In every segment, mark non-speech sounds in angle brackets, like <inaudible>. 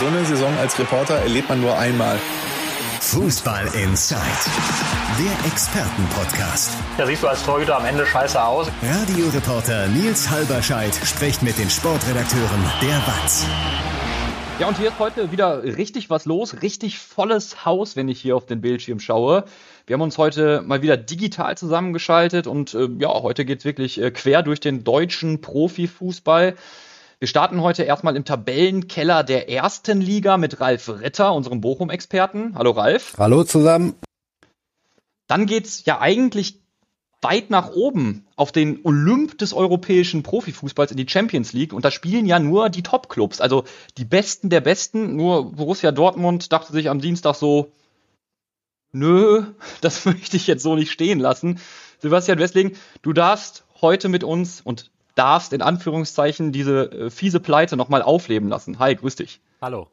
So eine Saison als Reporter erlebt man nur einmal. Fußball Inside, der Expertenpodcast. Da siehst du als Torhüter am Ende scheiße aus. Radioreporter Nils Halberscheid spricht mit den Sportredakteuren der WAZ. Ja, und hier ist heute wieder richtig was los, richtig volles Haus, wenn ich hier auf den Bildschirm schaue. Wir haben uns heute mal wieder digital zusammengeschaltet und äh, ja, heute geht's wirklich äh, quer durch den deutschen Profifußball. Wir starten heute erstmal im Tabellenkeller der ersten Liga mit Ralf Ritter, unserem Bochum-Experten. Hallo Ralf. Hallo zusammen. Dann geht's ja eigentlich weit nach oben auf den Olymp des europäischen Profifußballs in die Champions League und da spielen ja nur die Top-Clubs, also die Besten der Besten. Nur Borussia Dortmund dachte sich am Dienstag so, nö, <laughs> das möchte ich jetzt so nicht stehen lassen. Sebastian Westling, du darfst heute mit uns und darfst in Anführungszeichen diese äh, fiese Pleite nochmal aufleben lassen. Hi, grüß dich. Hallo.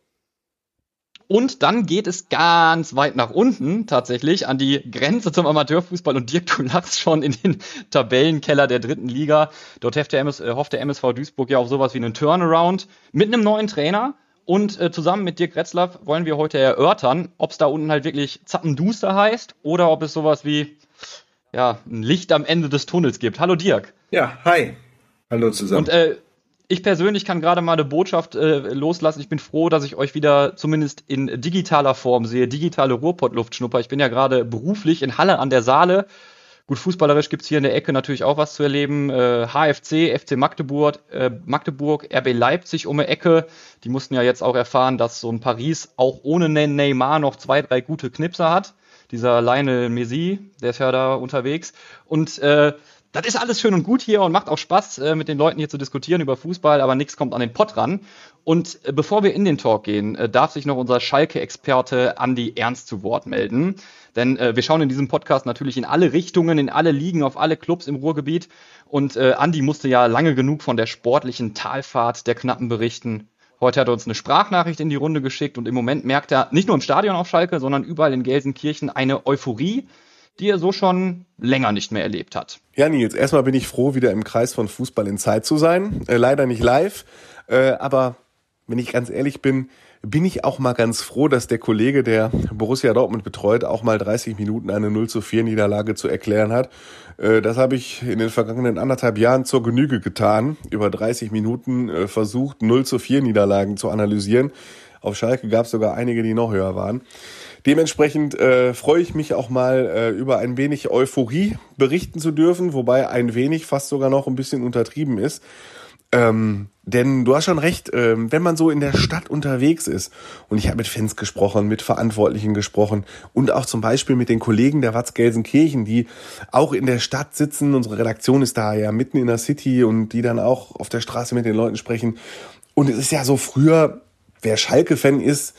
Und dann geht es ganz weit nach unten tatsächlich an die Grenze zum Amateurfußball und Dirk, <laughs> du lachst schon in den Tabellenkeller der dritten Liga. Dort hofft der, MS, äh, hofft der MSV Duisburg ja auf sowas wie einen Turnaround mit einem neuen Trainer. Und äh, zusammen mit Dirk Retzlaff wollen wir heute erörtern, ob es da unten halt wirklich Zappenduster heißt oder ob es sowas wie ja, ein Licht am Ende des Tunnels gibt. Hallo Dirk. Ja, hi. Hallo zusammen. Und äh, ich persönlich kann gerade mal eine Botschaft äh, loslassen. Ich bin froh, dass ich euch wieder zumindest in digitaler Form sehe, digitale Ruhrpottluftschnupper. Ich bin ja gerade beruflich in Halle an der Saale. Gut, fußballerisch gibt's hier in der Ecke natürlich auch was zu erleben. Äh, HFC, FC Magdeburg, äh, Magdeburg, RB Leipzig um die Ecke. Die mussten ja jetzt auch erfahren, dass so ein Paris auch ohne Neymar noch zwei, drei gute Knipser hat. Dieser Lionel Messi, der ist ja da unterwegs. Und äh, das ist alles schön und gut hier und macht auch Spaß, äh, mit den Leuten hier zu diskutieren über Fußball, aber nichts kommt an den Pott ran. Und äh, bevor wir in den Talk gehen, äh, darf sich noch unser Schalke-Experte Andi Ernst zu Wort melden. Denn wir schauen in diesem Podcast natürlich in alle Richtungen, in alle Ligen, auf alle Clubs im Ruhrgebiet. Und Andi musste ja lange genug von der sportlichen Talfahrt der Knappen berichten. Heute hat er uns eine Sprachnachricht in die Runde geschickt und im Moment merkt er nicht nur im Stadion auf Schalke, sondern überall in Gelsenkirchen eine Euphorie, die er so schon länger nicht mehr erlebt hat. Ja, Nils, erstmal bin ich froh, wieder im Kreis von Fußball in Zeit zu sein. Äh, leider nicht live, äh, aber wenn ich ganz ehrlich bin, bin ich auch mal ganz froh, dass der Kollege, der Borussia Dortmund betreut, auch mal 30 Minuten eine 0 zu 4 Niederlage zu erklären hat. Äh, das habe ich in den vergangenen anderthalb Jahren zur Genüge getan. Über 30 Minuten äh, versucht, 0 zu 4 Niederlagen zu analysieren. Auf Schalke gab es sogar einige, die noch höher waren. Dementsprechend äh, freue ich mich auch mal äh, über ein wenig Euphorie berichten zu dürfen, wobei ein wenig fast sogar noch ein bisschen untertrieben ist. Ähm, denn du hast schon recht, ähm, wenn man so in der Stadt unterwegs ist, und ich habe mit Fans gesprochen, mit Verantwortlichen gesprochen und auch zum Beispiel mit den Kollegen der Watz Gelsenkirchen, die auch in der Stadt sitzen. Unsere Redaktion ist da ja mitten in der City und die dann auch auf der Straße mit den Leuten sprechen. Und es ist ja so früher, wer Schalke-Fan ist,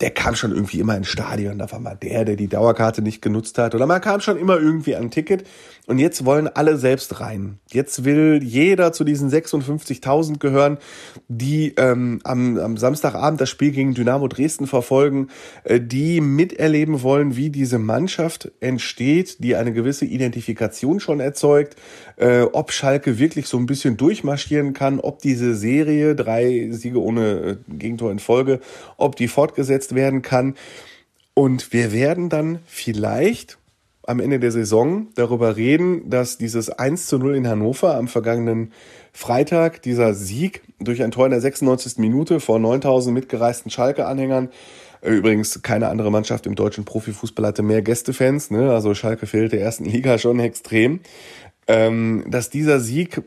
der kam schon irgendwie immer ins Stadion. Da war mal der, der die Dauerkarte nicht genutzt hat. Oder man kam schon immer irgendwie an ein Ticket. Und jetzt wollen alle selbst rein. Jetzt will jeder zu diesen 56.000 gehören, die ähm, am, am Samstagabend das Spiel gegen Dynamo Dresden verfolgen, äh, die miterleben wollen, wie diese Mannschaft entsteht, die eine gewisse Identifikation schon erzeugt, äh, ob Schalke wirklich so ein bisschen durchmarschieren kann, ob diese Serie, drei Siege ohne äh, Gegentor in Folge, ob die fortgesetzt werden kann. Und wir werden dann vielleicht am Ende der Saison darüber reden, dass dieses 1 zu 0 in Hannover am vergangenen Freitag, dieser Sieg durch ein Tor in der 96. Minute vor 9000 mitgereisten Schalke-Anhängern, äh, übrigens keine andere Mannschaft im deutschen Profifußball hatte mehr Gästefans, ne? also Schalke fehlt der ersten <laughs> Liga schon extrem, ähm, dass dieser Sieg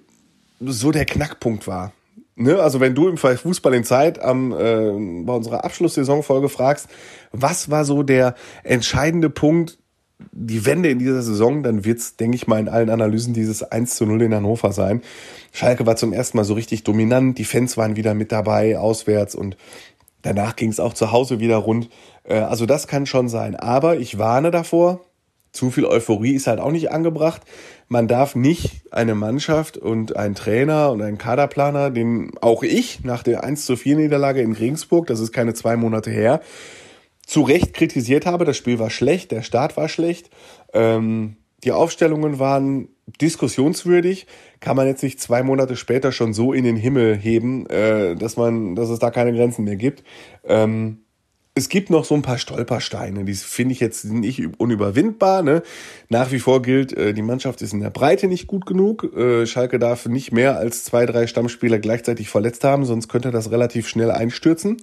so der Knackpunkt war. Ne, also wenn du im Fall Fußball in Zeit am, äh, bei unserer Abschlusssaisonfolge fragst, was war so der entscheidende Punkt, die Wende in dieser Saison, dann wird's, denke ich mal, in allen Analysen dieses 1 zu 0 in Hannover sein. Schalke war zum ersten Mal so richtig dominant, die Fans waren wieder mit dabei, auswärts und danach ging's auch zu Hause wieder rund. Äh, also das kann schon sein. Aber ich warne davor, zu viel Euphorie ist halt auch nicht angebracht. Man darf nicht eine Mannschaft und einen Trainer und einen Kaderplaner, den auch ich nach der 1 zu 4 Niederlage in Regensburg, das ist keine zwei Monate her, zu Recht kritisiert habe. Das Spiel war schlecht, der Start war schlecht. Ähm, die Aufstellungen waren diskussionswürdig, kann man jetzt nicht zwei Monate später schon so in den Himmel heben, äh, dass man, dass es da keine Grenzen mehr gibt. Ähm, es gibt noch so ein paar Stolpersteine, die finde ich jetzt nicht unüberwindbar. Ne? Nach wie vor gilt, äh, die Mannschaft ist in der Breite nicht gut genug. Äh, Schalke darf nicht mehr als zwei, drei Stammspieler gleichzeitig verletzt haben, sonst könnte das relativ schnell einstürzen.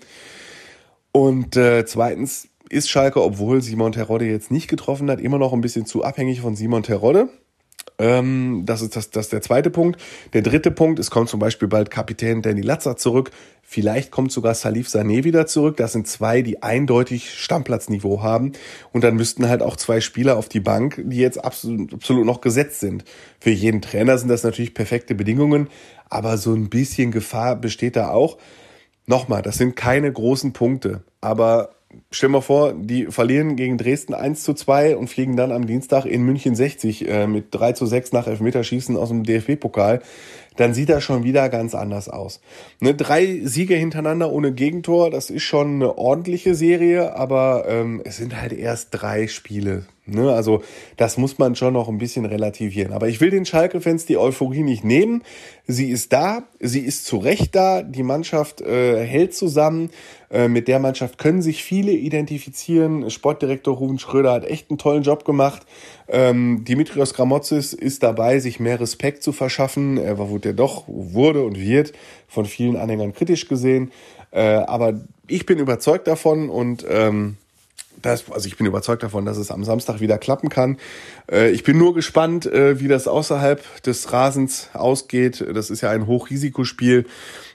Und äh, zweitens ist Schalke, obwohl Simon Terodde jetzt nicht getroffen hat, immer noch ein bisschen zu abhängig von Simon Terodde. Ähm, das, ist das, das ist der zweite Punkt. Der dritte Punkt, es kommt zum Beispiel bald Kapitän Danny Latzer zurück. Vielleicht kommt sogar Salif Sané wieder zurück. Das sind zwei, die eindeutig Stammplatzniveau haben. Und dann müssten halt auch zwei Spieler auf die Bank, die jetzt absolut, absolut noch gesetzt sind. Für jeden Trainer sind das natürlich perfekte Bedingungen. Aber so ein bisschen Gefahr besteht da auch. Nochmal, das sind keine großen Punkte. Aber stell mal vor, die verlieren gegen Dresden 1 zu 2 und fliegen dann am Dienstag in München 60 äh, mit 3 zu 6 nach Elfmeterschießen aus dem DFB-Pokal. Dann sieht das schon wieder ganz anders aus. Ne, drei Siege hintereinander ohne Gegentor, das ist schon eine ordentliche Serie, aber ähm, es sind halt erst drei Spiele. Ne? Also das muss man schon noch ein bisschen relativieren. Aber ich will den Schalke-Fans die Euphorie nicht nehmen. Sie ist da, sie ist zu Recht da, die Mannschaft äh, hält zusammen. Äh, mit der Mannschaft können sich viele identifizieren. Sportdirektor Ruben Schröder hat echt einen tollen Job gemacht. Ähm, Dimitrios Gramotzis ist dabei, sich mehr Respekt zu verschaffen. Er wurde doch, wurde und wird von vielen Anhängern kritisch gesehen. Äh, aber ich bin überzeugt davon und ähm, das, also ich bin überzeugt davon, dass es am Samstag wieder klappen kann. Äh, ich bin nur gespannt, äh, wie das außerhalb des Rasens ausgeht. Das ist ja ein Hochrisikospiel.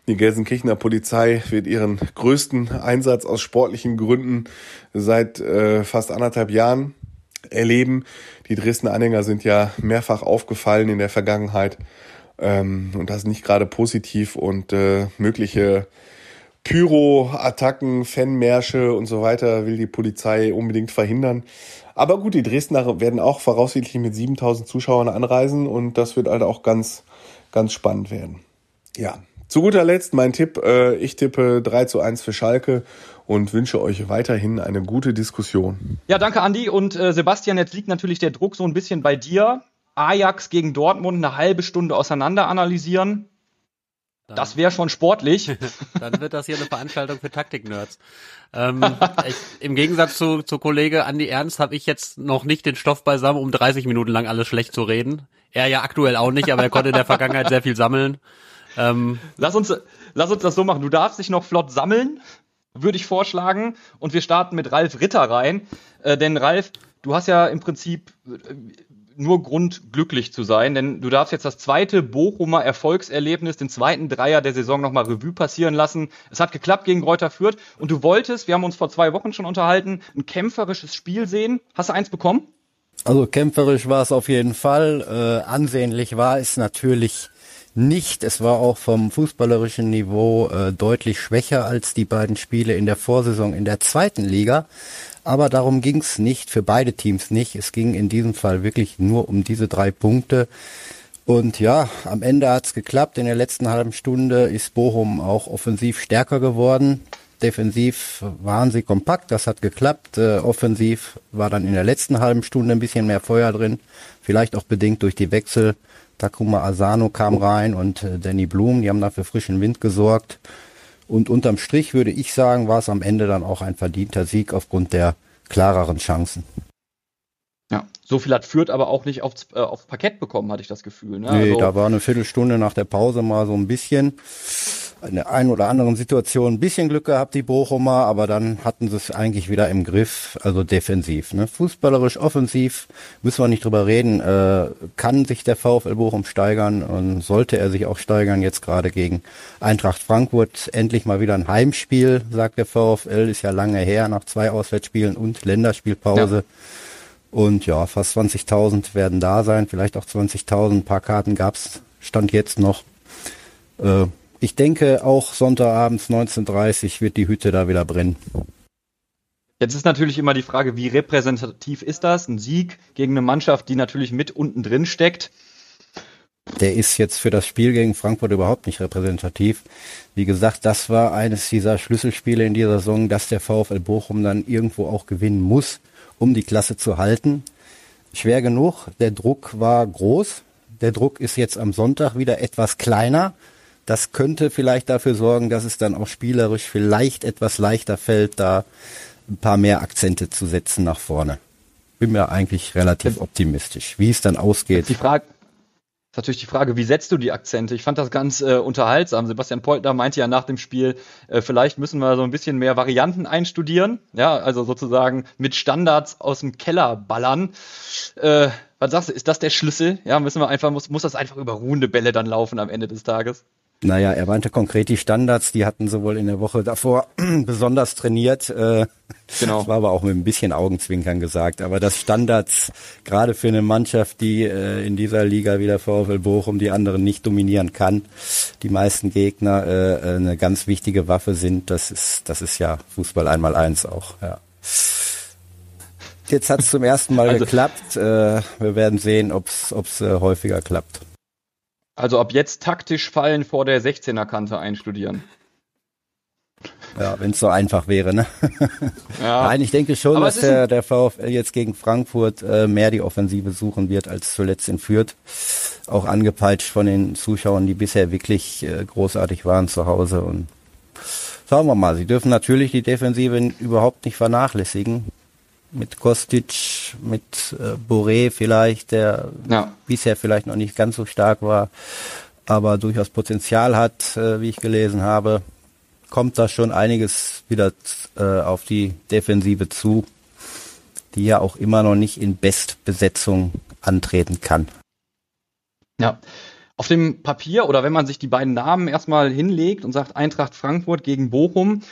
Die Gelsenkirchener Polizei wird ihren größten Einsatz aus sportlichen Gründen seit äh, fast anderthalb Jahren erleben. Die Dresdner Anhänger sind ja mehrfach aufgefallen in der Vergangenheit ähm, und das nicht gerade positiv und mögliche Pyro-Attacken, Fanmärsche und so weiter will die Polizei unbedingt verhindern. Aber gut, die Dresdner werden auch voraussichtlich mit 7000 Zuschauern anreisen und das wird halt auch ganz, ganz spannend werden. Ja, zu guter Letzt mein Tipp. Äh, ich tippe 3 zu 1 für Schalke und wünsche euch weiterhin eine gute Diskussion. Ja, danke Andi und äh, Sebastian, jetzt liegt natürlich der Druck so ein bisschen bei dir. Ajax gegen Dortmund eine halbe Stunde auseinander analysieren. Dann, das wäre schon sportlich. <laughs> dann wird das hier eine Veranstaltung für Taktik-Nerds. Ähm, Im Gegensatz zu, zu Kollege Andi Ernst habe ich jetzt noch nicht den Stoff beisammen, um 30 Minuten lang alles schlecht zu reden. Er ja aktuell auch nicht, aber er konnte in der Vergangenheit sehr viel sammeln. Ähm, lass, uns, lass uns das so machen. Du darfst dich noch flott sammeln, würde ich vorschlagen. Und wir starten mit Ralf Ritter rein. Äh, denn Ralf, du hast ja im Prinzip äh, nur Grund, glücklich zu sein, denn du darfst jetzt das zweite Bochumer Erfolgserlebnis, den zweiten Dreier der Saison nochmal Revue passieren lassen. Es hat geklappt gegen Reuter Fürth und du wolltest, wir haben uns vor zwei Wochen schon unterhalten, ein kämpferisches Spiel sehen. Hast du eins bekommen? Also kämpferisch war es auf jeden Fall. Äh, ansehnlich war es natürlich nicht. Es war auch vom fußballerischen Niveau äh, deutlich schwächer als die beiden Spiele in der Vorsaison in der zweiten Liga. Aber darum ging es nicht, für beide Teams nicht. Es ging in diesem Fall wirklich nur um diese drei Punkte. Und ja, am Ende hat's geklappt. In der letzten halben Stunde ist Bochum auch offensiv stärker geworden. Defensiv waren sie kompakt, das hat geklappt. Äh, offensiv war dann in der letzten halben Stunde ein bisschen mehr Feuer drin. Vielleicht auch bedingt durch die Wechsel. Takuma Asano kam rein und äh, Danny Blum, die haben dafür frischen Wind gesorgt. Und unterm Strich würde ich sagen, war es am Ende dann auch ein verdienter Sieg aufgrund der klareren Chancen. So viel hat Fürth aber auch nicht aufs, äh, aufs Parkett bekommen, hatte ich das Gefühl. Ne? Nee, also, da war eine Viertelstunde nach der Pause mal so ein bisschen in der einen oder anderen Situation ein bisschen Glück gehabt, die Bochumer, aber dann hatten sie es eigentlich wieder im Griff, also defensiv. Ne? Fußballerisch, offensiv, müssen wir nicht drüber reden, äh, kann sich der VfL Bochum steigern und sollte er sich auch steigern, jetzt gerade gegen Eintracht Frankfurt. Endlich mal wieder ein Heimspiel, sagt der VfL, ist ja lange her, nach zwei Auswärtsspielen und Länderspielpause. Ja. Und ja, fast 20.000 werden da sein, vielleicht auch 20.000. Ein paar Karten gab's, stand jetzt noch. Äh, ich denke, auch Sonntagabends 19.30 wird die Hütte da wieder brennen. Jetzt ist natürlich immer die Frage, wie repräsentativ ist das? Ein Sieg gegen eine Mannschaft, die natürlich mit unten drin steckt. Der ist jetzt für das Spiel gegen Frankfurt überhaupt nicht repräsentativ. Wie gesagt, das war eines dieser Schlüsselspiele in dieser Saison, dass der VfL Bochum dann irgendwo auch gewinnen muss, um die Klasse zu halten. schwer genug. Der Druck war groß. Der Druck ist jetzt am Sonntag wieder etwas kleiner. Das könnte vielleicht dafür sorgen, dass es dann auch spielerisch vielleicht etwas leichter fällt, da ein paar mehr Akzente zu setzen nach vorne. Bin mir eigentlich relativ optimistisch. Wie es dann ausgeht. Die Frage, ist natürlich die Frage, wie setzt du die Akzente? Ich fand das ganz äh, unterhaltsam. Sebastian Poltner meinte ja nach dem Spiel, äh, vielleicht müssen wir so ein bisschen mehr Varianten einstudieren. Ja, also sozusagen mit Standards aus dem Keller ballern. Äh, was sagst du, ist das der Schlüssel? Ja, müssen wir einfach, muss, muss das einfach über ruhende Bälle dann laufen am Ende des Tages? Naja, er meinte konkret die Standards, die hatten sowohl in der Woche davor <clears throat> besonders trainiert. Äh, genau. Das <laughs> war aber auch mit ein bisschen Augenzwinkern gesagt. Aber das Standards, gerade für eine Mannschaft, die äh, in dieser Liga wie der VfL Bochum die anderen nicht dominieren kann, die meisten Gegner äh, eine ganz wichtige Waffe sind, das ist, das ist ja Fußball einmal eins auch, ja. Jetzt hat es zum ersten Mal also, geklappt. Äh, wir werden sehen, ob es äh, häufiger klappt. Also ab jetzt taktisch fallen vor der 16er Kante einstudieren. Ja, wenn es so einfach wäre, ne? <laughs> Ja. Nein, ich denke schon, Aber dass der, der VfL jetzt gegen Frankfurt äh, mehr die Offensive suchen wird als zuletzt in Fürth. Auch angepeitscht von den Zuschauern, die bisher wirklich äh, großartig waren zu Hause. Und schauen wir mal, sie dürfen natürlich die Defensive überhaupt nicht vernachlässigen mit Kostic, mit äh, Boré vielleicht, der ja. bisher vielleicht noch nicht ganz so stark war, aber durchaus Potenzial hat, äh, wie ich gelesen habe, kommt da schon einiges wieder äh, auf die Defensive zu, die ja auch immer noch nicht in Bestbesetzung antreten kann. Ja. Auf dem Papier oder wenn man sich die beiden Namen erstmal hinlegt und sagt Eintracht Frankfurt gegen Bochum,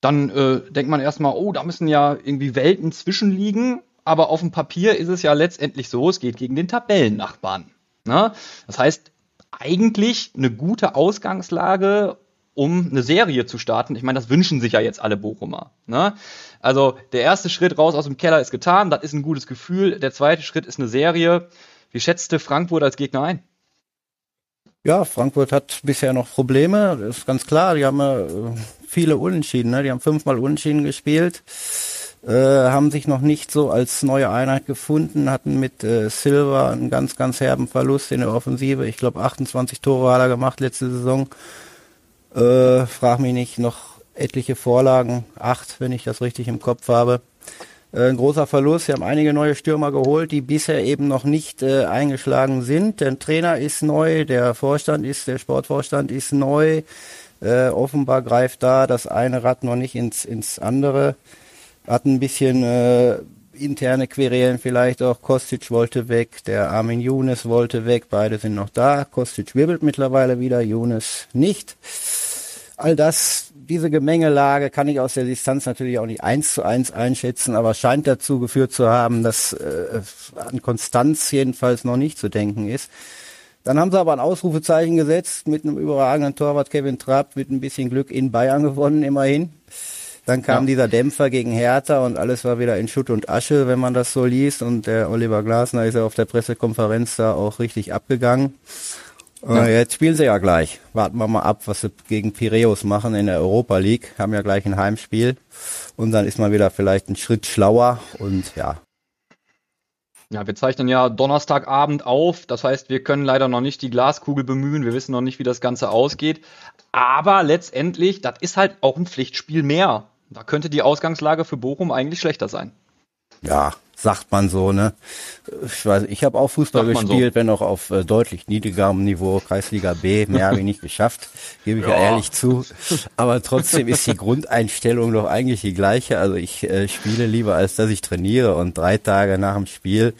dann äh, denkt man erstmal, oh, da müssen ja irgendwie Welten zwischenliegen. Aber auf dem Papier ist es ja letztendlich so, es geht gegen den Tabellennachbarn. Ne? Das heißt, eigentlich eine gute Ausgangslage, um eine Serie zu starten. Ich meine, das wünschen sich ja jetzt alle Bochumer. Ne? Also der erste Schritt raus aus dem Keller ist getan, das ist ein gutes Gefühl. Der zweite Schritt ist eine Serie. Wie schätzte Frankfurt als Gegner ein? Ja, Frankfurt hat bisher noch Probleme, das ist ganz klar. Die haben äh, viele Unentschieden, ne? die haben fünfmal Unentschieden gespielt, äh, haben sich noch nicht so als neue Einheit gefunden, hatten mit äh, Silva einen ganz, ganz herben Verlust in der Offensive. Ich glaube, 28 Tore hat er gemacht letzte Saison. Äh, frag mich nicht, noch etliche Vorlagen, acht, wenn ich das richtig im Kopf habe. Äh, ein großer Verlust. Sie haben einige neue Stürmer geholt, die bisher eben noch nicht äh, eingeschlagen sind. Der Trainer ist neu, der Vorstand ist, der Sportvorstand ist neu. Äh, offenbar greift da das eine Rad noch nicht ins, ins andere. Hat ein bisschen äh, interne Querelen vielleicht auch. Kostic wollte weg, der Armin Younes wollte weg, beide sind noch da. Kostic wirbelt mittlerweile wieder, Younes nicht. All das diese Gemengelage kann ich aus der Distanz natürlich auch nicht eins zu eins einschätzen, aber scheint dazu geführt zu haben, dass äh, an Konstanz jedenfalls noch nicht zu denken ist. Dann haben sie aber ein Ausrufezeichen gesetzt mit einem überragenden Torwart Kevin Trapp mit ein bisschen Glück in Bayern gewonnen immerhin. Dann kam ja. dieser Dämpfer gegen Hertha und alles war wieder in Schutt und Asche, wenn man das so liest. Und der Oliver Glasner ist ja auf der Pressekonferenz da auch richtig abgegangen. Ja. Jetzt spielen sie ja gleich. Warten wir mal ab, was sie gegen Piräus machen in der Europa League. Haben ja gleich ein Heimspiel. Und dann ist man wieder vielleicht einen Schritt schlauer und ja. Ja, wir zeichnen ja Donnerstagabend auf. Das heißt, wir können leider noch nicht die Glaskugel bemühen. Wir wissen noch nicht, wie das Ganze ausgeht. Aber letztendlich, das ist halt auch ein Pflichtspiel mehr. Da könnte die Ausgangslage für Bochum eigentlich schlechter sein. Ja, sagt man so, ne? Ich weiß, ich habe auch Fußball gespielt, so. wenn auch auf äh, deutlich niedrigerem Niveau, Kreisliga B, mehr habe ich nicht geschafft, gebe ich ja. ja. ehrlich zu. Aber trotzdem ist die Grundeinstellung doch eigentlich die gleiche. Also ich äh, spiele lieber, als dass ich trainiere und drei Tage nach dem Spiel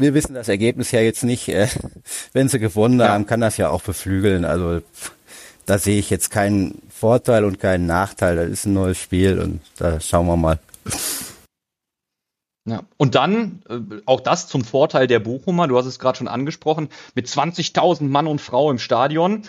wir wissen das Ergebnis ja jetzt nicht. Äh, wenn sie gewonnen ja. haben, kann das ja auch beflügeln. Also da sehe ich jetzt keinen Vorteil und keinen Nachteil. Das ist ein neues Spiel und da schauen wir mal. Ja. Und dann, äh, auch das zum Vorteil der Bochumer, du hast es gerade schon angesprochen, mit 20.000 Mann und Frau im Stadion.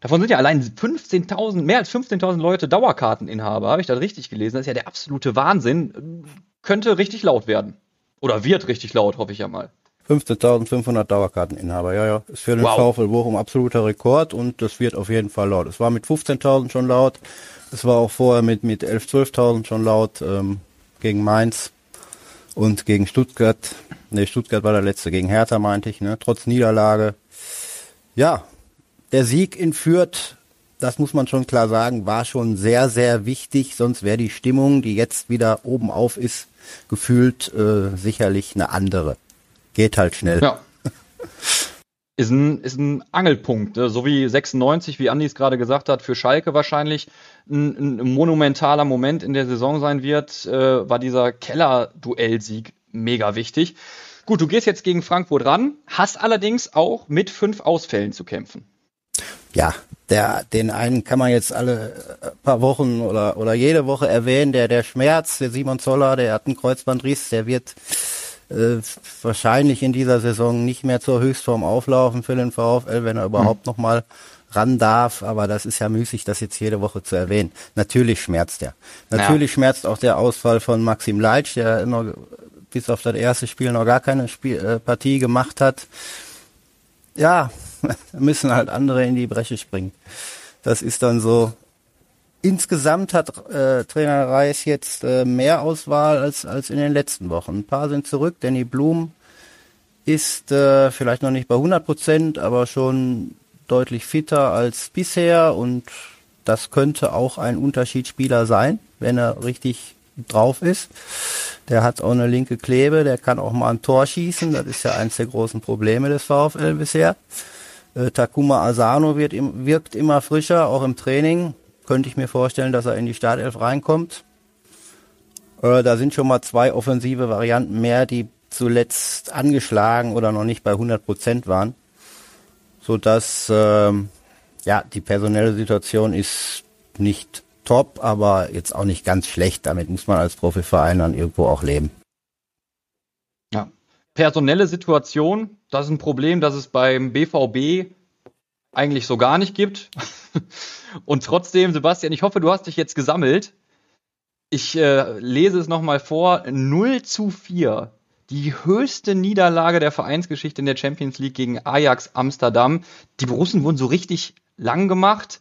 Davon sind ja allein 15.000, mehr als 15.000 Leute Dauerkarteninhaber, habe ich das richtig gelesen. Das ist ja der absolute Wahnsinn. Könnte richtig laut werden. Oder wird richtig laut, hoffe ich ja mal. 15.500 Dauerkarteninhaber, ja, ja. Ist für den wow. VfL Bochum absoluter Rekord und das wird auf jeden Fall laut. Es war mit 15.000 schon laut. Es war auch vorher mit, mit 11.000, 12.000 schon laut ähm, gegen Mainz. Und gegen Stuttgart, ne, Stuttgart war der letzte, gegen Hertha meinte ich, ne, trotz Niederlage. Ja, der Sieg in Fürth, das muss man schon klar sagen, war schon sehr, sehr wichtig, sonst wäre die Stimmung, die jetzt wieder oben auf ist, gefühlt äh, sicherlich eine andere. Geht halt schnell. Ja. <laughs> ist ein, ist ein Angelpunkt, ne? so wie 96, wie Andi es gerade gesagt hat, für Schalke wahrscheinlich ein, ein monumentaler Moment in der Saison sein wird, äh, war dieser Keller-Duellsieg mega wichtig. Gut, du gehst jetzt gegen Frankfurt ran, hast allerdings auch mit fünf Ausfällen zu kämpfen. Ja, der, den einen kann man jetzt alle äh, paar Wochen oder, oder jede Woche erwähnen, der, der Schmerz, der Simon Zoller, der hat einen Kreuzbandriss, der wird äh, wahrscheinlich in dieser Saison nicht mehr zur Höchstform auflaufen für den VfL, wenn er überhaupt mhm. noch mal ran darf. Aber das ist ja müßig, das jetzt jede Woche zu erwähnen. Natürlich schmerzt er. Natürlich ja. schmerzt auch der Ausfall von Maxim Leitsch, der noch bis auf das erste Spiel noch gar keine Spiel, äh, Partie gemacht hat. Ja, <laughs> müssen halt andere in die Bresche springen. Das ist dann so Insgesamt hat äh, Trainer Reis jetzt äh, mehr Auswahl als, als in den letzten Wochen. Ein paar sind zurück. Danny Blum ist äh, vielleicht noch nicht bei 100 Prozent, aber schon deutlich fitter als bisher und das könnte auch ein Unterschiedsspieler sein, wenn er richtig drauf ist. Der hat auch eine linke Klebe, der kann auch mal ein Tor schießen. Das ist ja eins der großen Probleme des VfL bisher. Äh, Takuma Asano wird, wirkt immer frischer, auch im Training könnte ich mir vorstellen, dass er in die Startelf reinkommt. Äh, da sind schon mal zwei offensive Varianten mehr, die zuletzt angeschlagen oder noch nicht bei 100 Prozent waren. Sodass, ähm, ja, die personelle Situation ist nicht top, aber jetzt auch nicht ganz schlecht. Damit muss man als Profiverein dann irgendwo auch leben. Ja. Personelle Situation, das ist ein Problem, das es beim BVB eigentlich so gar nicht gibt. <laughs> Und trotzdem, Sebastian, ich hoffe, du hast dich jetzt gesammelt. Ich äh, lese es nochmal vor. 0 zu 4. Die höchste Niederlage der Vereinsgeschichte in der Champions League gegen Ajax Amsterdam. Die Borussen wurden so richtig lang gemacht.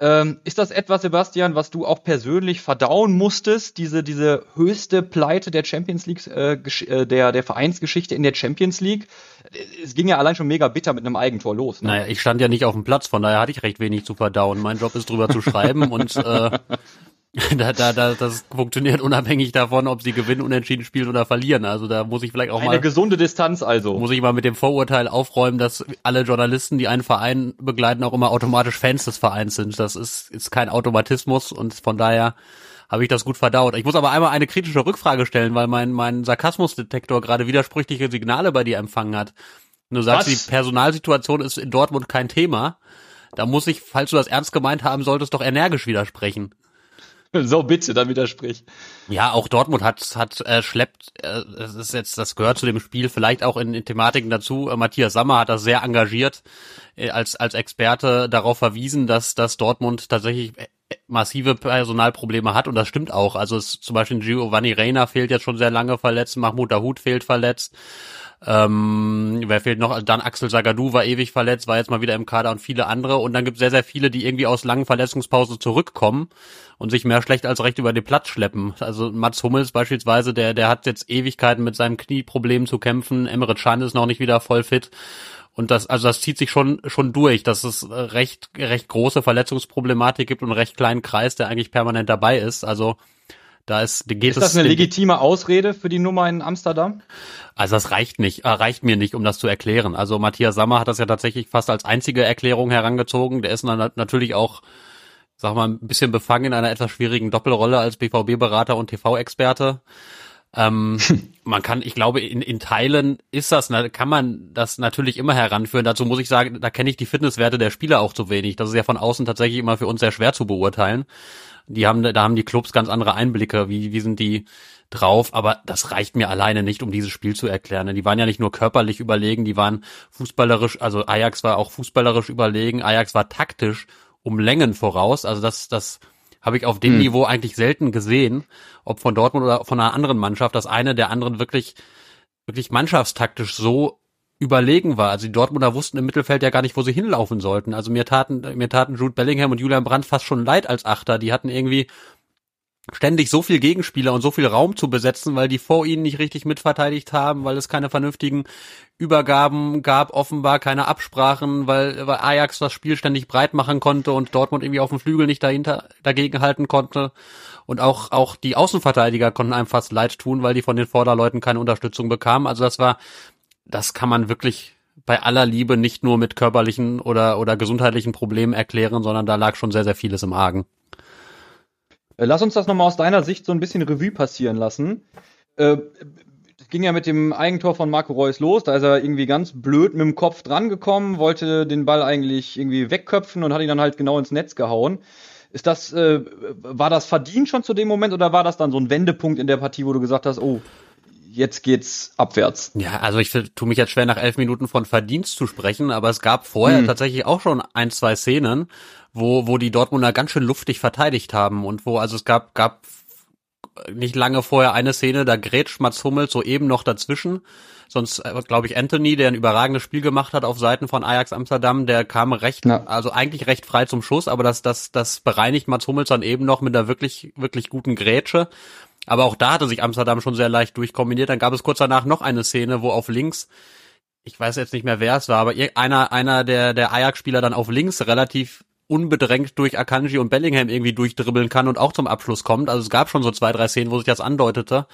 Ähm, ist das etwas, Sebastian, was du auch persönlich verdauen musstest, diese, diese höchste Pleite der Champions League, äh, äh, der, der Vereinsgeschichte in der Champions League? Es ging ja allein schon mega bitter mit einem Eigentor los. Ne? Naja, ich stand ja nicht auf dem Platz, von daher hatte ich recht wenig zu verdauen. Mein Job ist drüber zu schreiben und äh, <laughs> da, da, da, das funktioniert unabhängig davon, ob sie gewinnen, unentschieden spielen oder verlieren. Also da muss ich vielleicht auch Eine mal. Eine gesunde Distanz also. Muss ich mal mit dem Vorurteil aufräumen, dass alle Journalisten, die einen Verein begleiten, auch immer automatisch Fans des Vereins sind. Das ist, ist kein Automatismus und von daher habe ich das gut verdaut. Ich muss aber einmal eine kritische Rückfrage stellen, weil mein, mein Sarkasmusdetektor gerade widersprüchliche Signale bei dir empfangen hat. Du sagst, Was? die Personalsituation ist in Dortmund kein Thema. Da muss ich, falls du das ernst gemeint haben solltest, doch energisch widersprechen. So, bitte, dann widersprich. Ja, auch Dortmund hat, hat äh, schleppt, äh, das ist jetzt, das gehört zu dem Spiel, vielleicht auch in, in Thematiken dazu. Äh, Matthias Sammer hat das sehr engagiert äh, als, als Experte darauf verwiesen, dass, dass Dortmund tatsächlich äh, massive Personalprobleme hat und das stimmt auch. Also es, zum Beispiel Giovanni Reina fehlt jetzt schon sehr lange verletzt, Mahmoud Dahoud fehlt verletzt. Ähm, wer fehlt noch? Dann Axel Sagadou war ewig verletzt, war jetzt mal wieder im Kader und viele andere. Und dann gibt es sehr, sehr viele, die irgendwie aus langen Verletzungspausen zurückkommen und sich mehr schlecht als recht über den Platz schleppen. Also Mats Hummels beispielsweise, der, der hat jetzt Ewigkeiten mit seinem Knieproblem zu kämpfen. Emre Can ist noch nicht wieder voll fit. Und das, also das zieht sich schon, schon durch, dass es recht, recht große Verletzungsproblematik gibt und recht kleinen Kreis, der eigentlich permanent dabei ist. Also, da ist, geht ist das eine legitime Ausrede für die Nummer in Amsterdam? Also das reicht nicht, äh, reicht mir nicht, um das zu erklären. Also Matthias Sammer hat das ja tatsächlich fast als einzige Erklärung herangezogen. Der ist natürlich auch, sag mal, ein bisschen befangen in einer etwas schwierigen Doppelrolle als BVB-Berater und TV-Experte. Ähm, <laughs> man kann, ich glaube, in, in Teilen ist das, kann man das natürlich immer heranführen. Dazu muss ich sagen, da kenne ich die Fitnesswerte der Spieler auch zu wenig. Das ist ja von außen tatsächlich immer für uns sehr schwer zu beurteilen. Die haben, da haben die Clubs ganz andere Einblicke. Wie, wie sind die drauf? Aber das reicht mir alleine nicht, um dieses Spiel zu erklären. Die waren ja nicht nur körperlich überlegen, die waren fußballerisch, also Ajax war auch fußballerisch überlegen. Ajax war taktisch um Längen voraus. Also das, das, habe ich auf dem hm. Niveau eigentlich selten gesehen, ob von Dortmund oder von einer anderen Mannschaft, dass eine der anderen wirklich, wirklich mannschaftstaktisch so überlegen war. Also die Dortmunder wussten im Mittelfeld ja gar nicht, wo sie hinlaufen sollten. Also mir taten, mir taten Jude Bellingham und Julian Brandt fast schon leid als Achter. Die hatten irgendwie ständig so viel Gegenspieler und so viel Raum zu besetzen, weil die vor ihnen nicht richtig mitverteidigt haben, weil es keine vernünftigen Übergaben gab, offenbar keine Absprachen, weil, weil Ajax das Spiel ständig breit machen konnte und Dortmund irgendwie auf dem Flügel nicht dahinter dagegen halten konnte. Und auch, auch die Außenverteidiger konnten einem fast leid tun, weil die von den Vorderleuten keine Unterstützung bekamen. Also das war, das kann man wirklich bei aller Liebe nicht nur mit körperlichen oder, oder gesundheitlichen Problemen erklären, sondern da lag schon sehr, sehr vieles im Argen. Äh, lass uns das nochmal aus deiner Sicht so ein bisschen Revue passieren lassen. Äh, ging ja mit dem Eigentor von Marco Reus los. Da ist er irgendwie ganz blöd mit dem Kopf drangekommen, wollte den Ball eigentlich irgendwie wegköpfen und hat ihn dann halt genau ins Netz gehauen. Ist das, äh, war das verdient schon zu dem Moment oder war das dann so ein Wendepunkt in der Partie, wo du gesagt hast, oh, jetzt geht's abwärts? Ja, also ich tue mich jetzt schwer nach elf Minuten von Verdienst zu sprechen, aber es gab vorher hm. tatsächlich auch schon ein, zwei Szenen, wo, wo die Dortmunder ganz schön luftig verteidigt haben und wo, also es gab, gab nicht lange vorher eine Szene, da grätscht Mats Hummels so eben noch dazwischen. Sonst, äh, glaube ich, Anthony, der ein überragendes Spiel gemacht hat auf Seiten von Ajax Amsterdam, der kam recht, ja. also eigentlich recht frei zum Schuss, aber das, das, das bereinigt Mats Hummels dann eben noch mit einer wirklich, wirklich guten Grätsche. Aber auch da hatte sich Amsterdam schon sehr leicht durchkombiniert. Dann gab es kurz danach noch eine Szene, wo auf links, ich weiß jetzt nicht mehr, wer es war, aber einer, einer der, der Ajax-Spieler dann auf links relativ unbedrängt durch Akanji und Bellingham irgendwie durchdribbeln kann und auch zum Abschluss kommt. Also es gab schon so zwei, drei Szenen, wo sich das andeutete,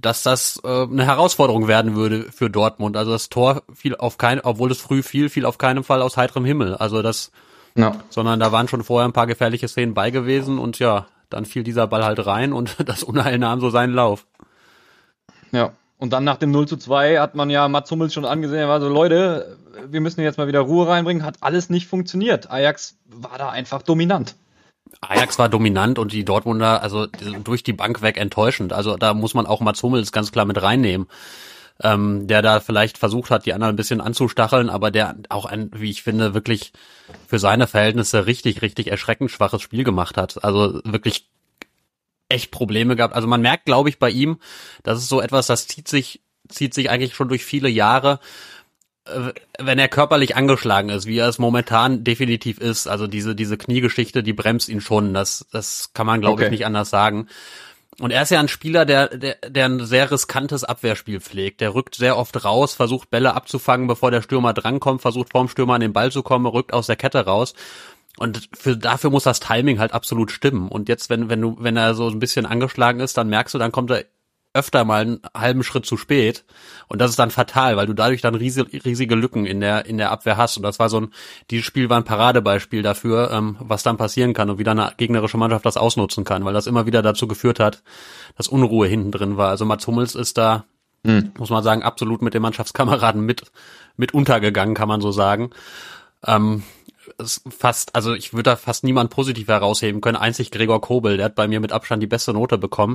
dass das äh, eine Herausforderung werden würde für Dortmund. Also das Tor fiel auf kein, obwohl es früh fiel, fiel auf keinen Fall aus heiterem Himmel. Also das, ja. sondern da waren schon vorher ein paar gefährliche Szenen bei gewesen und ja, dann fiel dieser Ball halt rein und <laughs> das Unheil nahm so seinen Lauf. Ja, und dann nach dem 0 zu 2 hat man ja Mats Hummels schon angesehen, er war so, Leute, wir müssen jetzt mal wieder Ruhe reinbringen, hat alles nicht funktioniert. Ajax war da einfach dominant. Ajax war dominant und die Dortmunder, also durch die Bank weg enttäuschend. Also da muss man auch Mats Hummels ganz klar mit reinnehmen. Ähm, der da vielleicht versucht hat, die anderen ein bisschen anzustacheln, aber der auch ein, wie ich finde, wirklich für seine Verhältnisse richtig, richtig erschreckend schwaches Spiel gemacht hat. Also wirklich echt Probleme gehabt. Also man merkt, glaube ich, bei ihm, das ist so etwas, das zieht sich, zieht sich eigentlich schon durch viele Jahre, äh, wenn er körperlich angeschlagen ist, wie er es momentan definitiv ist. Also diese, diese Kniegeschichte, die bremst ihn schon. Das, das kann man, glaube okay. ich, nicht anders sagen. Und er ist ja ein Spieler, der, der, der ein sehr riskantes Abwehrspiel pflegt. Der rückt sehr oft raus, versucht Bälle abzufangen, bevor der Stürmer drankommt, versucht vorm Stürmer an den Ball zu kommen, rückt aus der Kette raus. Und für, dafür muss das Timing halt absolut stimmen. Und jetzt, wenn, wenn du, wenn er so ein bisschen angeschlagen ist, dann merkst du, dann kommt er öfter mal einen halben Schritt zu spät. Und das ist dann fatal, weil du dadurch dann riesige, riesige Lücken in der, in der Abwehr hast. Und das war so ein, dieses Spiel war ein Paradebeispiel dafür, ähm, was dann passieren kann und wie dann eine gegnerische Mannschaft das ausnutzen kann, weil das immer wieder dazu geführt hat, dass Unruhe hinten drin war. Also Mats Hummels ist da, hm. muss man sagen, absolut mit den Mannschaftskameraden mit, mit untergegangen, kann man so sagen. Ähm, fast, also ich würde da fast niemand positiv herausheben können. Einzig Gregor Kobel, der hat bei mir mit Abstand die beste Note bekommen.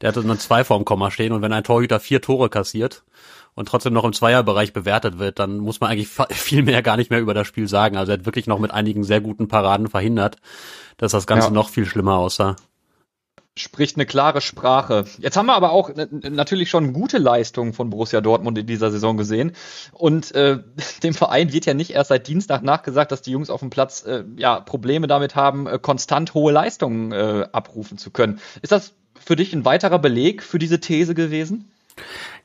Der hatte eine zwei vorm Komma stehen und wenn ein Torhüter vier Tore kassiert und trotzdem noch im Zweierbereich bewertet wird, dann muss man eigentlich <laughs> viel mehr gar nicht mehr über das Spiel sagen. Also er hat wirklich noch mit einigen sehr guten Paraden verhindert, dass das Ganze ja. noch viel schlimmer aussah spricht eine klare Sprache. Jetzt haben wir aber auch natürlich schon gute Leistungen von Borussia Dortmund in dieser Saison gesehen. Und äh, <laughs> dem Verein wird ja nicht erst seit Dienstag nachgesagt, dass die Jungs auf dem Platz äh, ja Probleme damit haben, äh, konstant hohe Leistungen äh, abrufen zu können. Ist das für dich ein weiterer Beleg für diese These gewesen?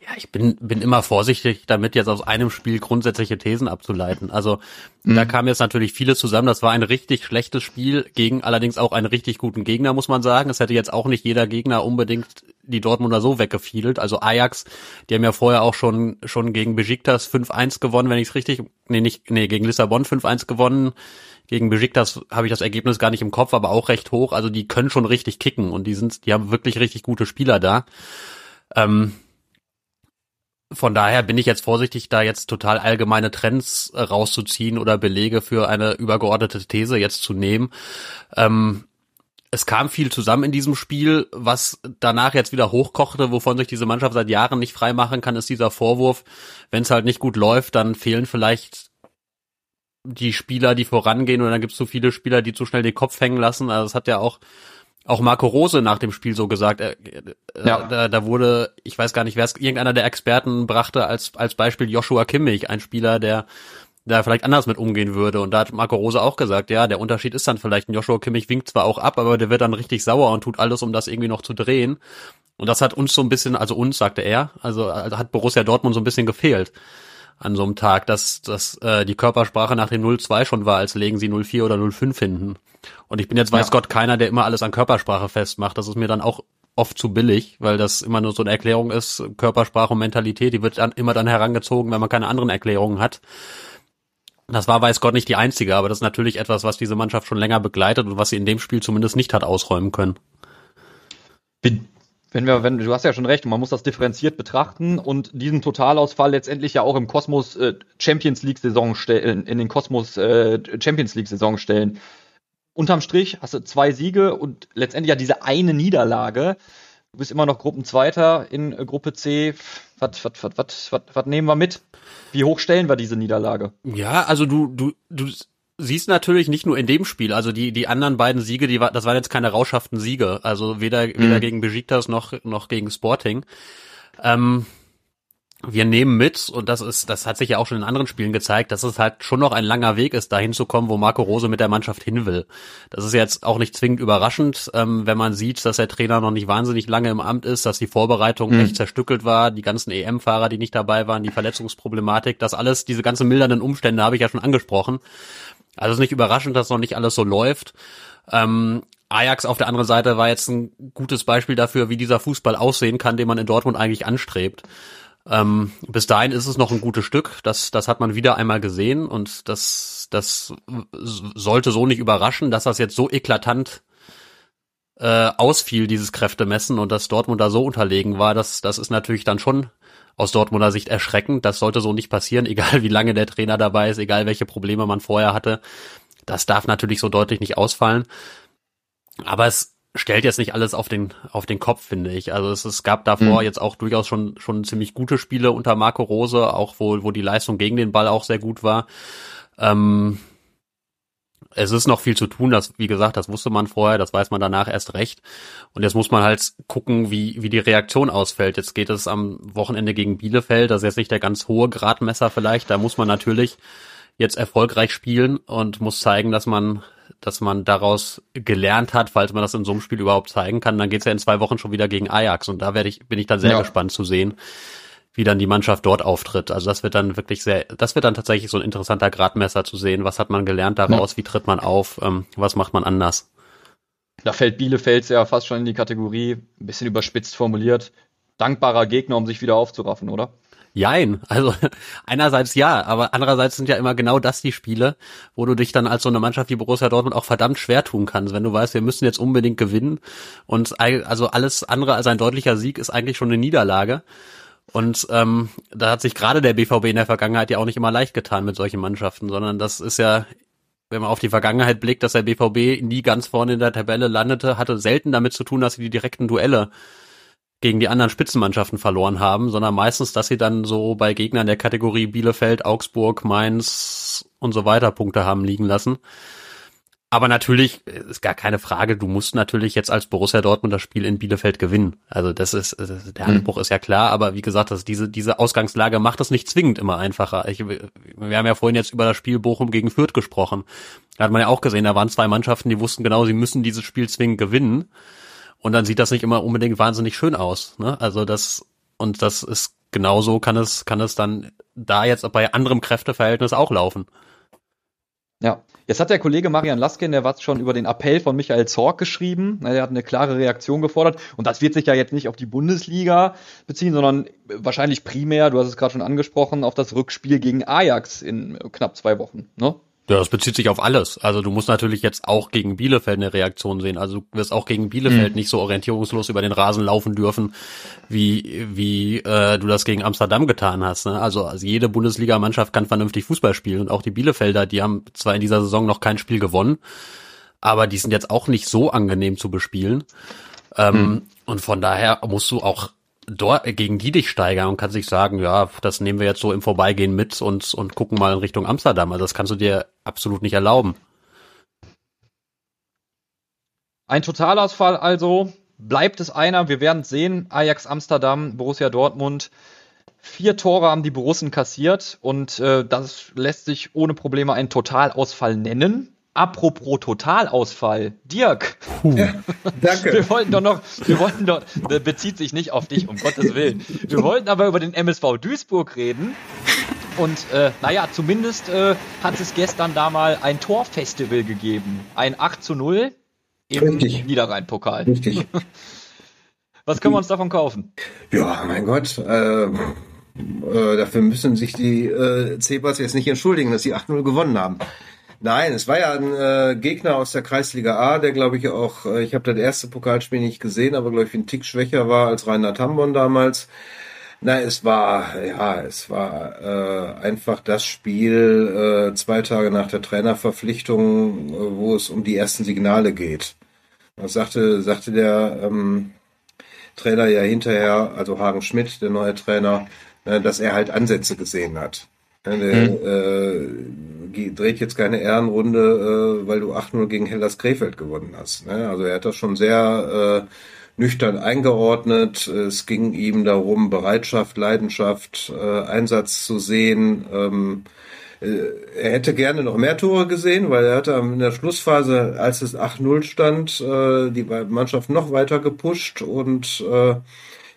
Ja, ich bin, bin immer vorsichtig damit, jetzt aus einem Spiel grundsätzliche Thesen abzuleiten. Also mhm. da kam jetzt natürlich vieles zusammen. Das war ein richtig schlechtes Spiel gegen allerdings auch einen richtig guten Gegner, muss man sagen. Es hätte jetzt auch nicht jeder Gegner unbedingt die Dortmunder so weggefiedelt. Also Ajax, die haben ja vorher auch schon, schon gegen Besiktas 5-1 gewonnen, wenn ich es richtig, nee, nicht, nee, gegen Lissabon 5-1 gewonnen. Gegen Besiktas habe ich das Ergebnis gar nicht im Kopf, aber auch recht hoch. Also die können schon richtig kicken und die sind, die haben wirklich richtig gute Spieler da. Ähm, von daher bin ich jetzt vorsichtig, da jetzt total allgemeine Trends äh, rauszuziehen oder Belege für eine übergeordnete These jetzt zu nehmen. Ähm, es kam viel zusammen in diesem Spiel, was danach jetzt wieder hochkochte, wovon sich diese Mannschaft seit Jahren nicht freimachen kann, ist dieser Vorwurf, wenn es halt nicht gut läuft, dann fehlen vielleicht die Spieler, die vorangehen und dann gibt es so viele Spieler, die zu schnell den Kopf hängen lassen. Also es hat ja auch auch Marco Rose nach dem Spiel so gesagt. Äh, ja. da, da wurde, ich weiß gar nicht, wer es irgendeiner der Experten brachte als als Beispiel Joshua Kimmich, ein Spieler, der da vielleicht anders mit umgehen würde. Und da hat Marco Rose auch gesagt, ja, der Unterschied ist dann vielleicht, Joshua Kimmich winkt zwar auch ab, aber der wird dann richtig sauer und tut alles, um das irgendwie noch zu drehen. Und das hat uns so ein bisschen, also uns, sagte er, also, also hat Borussia Dortmund so ein bisschen gefehlt an so einem Tag, dass, dass äh, die Körpersprache nach dem 0-2 schon war, als legen sie 0-4 oder 0-5 hinten. Und ich bin jetzt, weiß ja. Gott, keiner, der immer alles an Körpersprache festmacht. Das ist mir dann auch oft zu billig, weil das immer nur so eine Erklärung ist, Körpersprache und Mentalität, die wird dann immer dann herangezogen, wenn man keine anderen Erklärungen hat. Das war, weiß Gott, nicht die einzige, aber das ist natürlich etwas, was diese Mannschaft schon länger begleitet und was sie in dem Spiel zumindest nicht hat ausräumen können. Wenn wir, wenn, du hast ja schon recht, man muss das differenziert betrachten und diesen Totalausfall letztendlich ja auch im Kosmos äh, Champions League Saison stellen, in den Kosmos äh, Champions League Saison stellen. Unterm Strich hast du zwei Siege und letztendlich ja diese eine Niederlage. Du bist immer noch Gruppenzweiter in äh, Gruppe C. Was, was, was, was, was, was nehmen wir mit? Wie hoch stellen wir diese Niederlage? Ja, also du, du, du siehst natürlich nicht nur in dem Spiel, also die, die anderen beiden Siege, die war, das waren jetzt keine rauschhaften Siege, also weder, mhm. weder gegen Besiktas noch, noch gegen Sporting. Ähm, wir nehmen mit, und das ist, das hat sich ja auch schon in anderen Spielen gezeigt, dass es halt schon noch ein langer Weg ist, dahin zu kommen, wo Marco Rose mit der Mannschaft hin will. Das ist jetzt auch nicht zwingend überraschend, ähm, wenn man sieht, dass der Trainer noch nicht wahnsinnig lange im Amt ist, dass die Vorbereitung mhm. echt zerstückelt war, die ganzen EM-Fahrer, die nicht dabei waren, die Verletzungsproblematik, das alles, diese ganzen mildernden Umstände habe ich ja schon angesprochen. Also es ist nicht überraschend, dass noch nicht alles so läuft. Ähm, Ajax auf der anderen Seite war jetzt ein gutes Beispiel dafür, wie dieser Fußball aussehen kann, den man in Dortmund eigentlich anstrebt. Ähm, bis dahin ist es noch ein gutes Stück. Das, das hat man wieder einmal gesehen und das, das sollte so nicht überraschen, dass das jetzt so eklatant äh, ausfiel, dieses Kräftemessen und dass Dortmund da so unterlegen war. Das, das ist natürlich dann schon aus Dortmunder Sicht erschreckend. Das sollte so nicht passieren, <laughs> egal wie lange der Trainer dabei ist, egal welche Probleme man vorher hatte. Das darf natürlich so deutlich nicht ausfallen. Aber es stellt jetzt nicht alles auf den, auf den Kopf, finde ich. Also es, es gab davor mhm. jetzt auch durchaus schon, schon ziemlich gute Spiele unter Marco Rose, auch wo, wo die Leistung gegen den Ball auch sehr gut war. Ähm, es ist noch viel zu tun, das, wie gesagt, das wusste man vorher, das weiß man danach erst recht. Und jetzt muss man halt gucken, wie, wie die Reaktion ausfällt. Jetzt geht es am Wochenende gegen Bielefeld, das ist jetzt nicht der ganz hohe Gradmesser vielleicht, da muss man natürlich jetzt erfolgreich spielen und muss zeigen, dass man dass man daraus gelernt hat, falls man das in so einem Spiel überhaupt zeigen kann. Dann geht's ja in zwei Wochen schon wieder gegen Ajax und da werde ich, bin ich dann sehr ja. gespannt zu sehen, wie dann die Mannschaft dort auftritt. Also das wird dann wirklich sehr, das wird dann tatsächlich so ein interessanter Gradmesser zu sehen. Was hat man gelernt daraus? Ja. Wie tritt man auf? Ähm, was macht man anders? Da fällt Bielefeld ja fast schon in die Kategorie, ein bisschen überspitzt formuliert, dankbarer Gegner, um sich wieder aufzuraffen, oder? Jein. Also <laughs> einerseits ja, aber andererseits sind ja immer genau das die Spiele, wo du dich dann als so eine Mannschaft wie Borussia Dortmund auch verdammt schwer tun kannst, wenn du weißt, wir müssen jetzt unbedingt gewinnen und also alles andere als ein deutlicher Sieg ist eigentlich schon eine Niederlage. Und ähm, da hat sich gerade der BVB in der Vergangenheit ja auch nicht immer leicht getan mit solchen Mannschaften, sondern das ist ja, wenn man auf die Vergangenheit blickt, dass der BVB nie ganz vorne in der Tabelle landete, hatte selten damit zu tun, dass sie die direkten Duelle gegen die anderen Spitzenmannschaften verloren haben, sondern meistens, dass sie dann so bei Gegnern der Kategorie Bielefeld, Augsburg, Mainz und so weiter Punkte haben liegen lassen. Aber natürlich ist gar keine Frage, du musst natürlich jetzt als Borussia Dortmund das Spiel in Bielefeld gewinnen. Also das ist, der hm. Anspruch ist ja klar, aber wie gesagt, dass diese, diese Ausgangslage macht es nicht zwingend immer einfacher. Ich, wir haben ja vorhin jetzt über das Spiel Bochum gegen Fürth gesprochen. Da hat man ja auch gesehen, da waren zwei Mannschaften, die wussten genau, sie müssen dieses Spiel zwingend gewinnen. Und dann sieht das nicht immer unbedingt wahnsinnig schön aus. Ne? Also das, und das ist genauso kann es, kann es dann da jetzt bei anderem Kräfteverhältnis auch laufen. Jetzt hat der Kollege Marian Laskin, der was schon über den Appell von Michael Zorg geschrieben. Er hat eine klare Reaktion gefordert. Und das wird sich ja jetzt nicht auf die Bundesliga beziehen, sondern wahrscheinlich primär, du hast es gerade schon angesprochen, auf das Rückspiel gegen Ajax in knapp zwei Wochen. Ne? Ja, das bezieht sich auf alles. Also du musst natürlich jetzt auch gegen Bielefeld eine Reaktion sehen. Also du wirst auch gegen Bielefeld mhm. nicht so orientierungslos über den Rasen laufen dürfen, wie wie äh, du das gegen Amsterdam getan hast. Ne? Also, also jede Bundesligamannschaft kann vernünftig Fußball spielen und auch die Bielefelder, die haben zwar in dieser Saison noch kein Spiel gewonnen, aber die sind jetzt auch nicht so angenehm zu bespielen. Ähm, mhm. Und von daher musst du auch dort gegen die dich steigern und kannst dich sagen, ja, das nehmen wir jetzt so im Vorbeigehen mit und, und gucken mal in Richtung Amsterdam. Also das kannst du dir absolut nicht erlauben. Ein Totalausfall also. Bleibt es einer? Wir werden sehen. Ajax Amsterdam, Borussia Dortmund. Vier Tore haben die Borussen kassiert und äh, das lässt sich ohne Probleme einen Totalausfall nennen. Apropos Totalausfall, Dirk. Ja, danke. Wir wollten doch noch, wir wollten doch, das bezieht sich nicht auf dich, um Gottes Willen. Wir wollten aber über den MSV Duisburg reden. Und äh, naja, zumindest äh, hat es gestern da mal ein Torfestival gegeben. Ein 8 zu 0 im Richtig. Niederrhein-Pokal. Richtig. <laughs> Was können wir uns davon kaufen? Ja, mein Gott. Äh, äh, dafür müssen sich die äh, Zebras jetzt nicht entschuldigen, dass sie 8-0 gewonnen haben. Nein, es war ja ein äh, Gegner aus der Kreisliga A, der glaube ich auch, äh, ich habe das erste Pokalspiel nicht gesehen, aber glaube ich ein Tick schwächer war als Rainer Tambon damals. Na, es war, ja, es war äh, einfach das Spiel äh, zwei Tage nach der Trainerverpflichtung, äh, wo es um die ersten Signale geht. Das sagte, sagte der ähm, Trainer ja hinterher, also Hagen Schmidt, der neue Trainer, äh, dass er halt Ansätze gesehen hat. Ja, der äh, ge- dreht jetzt keine Ehrenrunde, äh, weil du 8-0 gegen Hellas Krefeld gewonnen hast. Ne? Also er hat das schon sehr äh, nüchtern eingeordnet. Es ging ihm darum, Bereitschaft, Leidenschaft, äh, Einsatz zu sehen. Ähm, äh, er hätte gerne noch mehr Tore gesehen, weil er hatte in der Schlussphase, als es 8-0 stand, äh, die Mannschaft noch weiter gepusht und äh,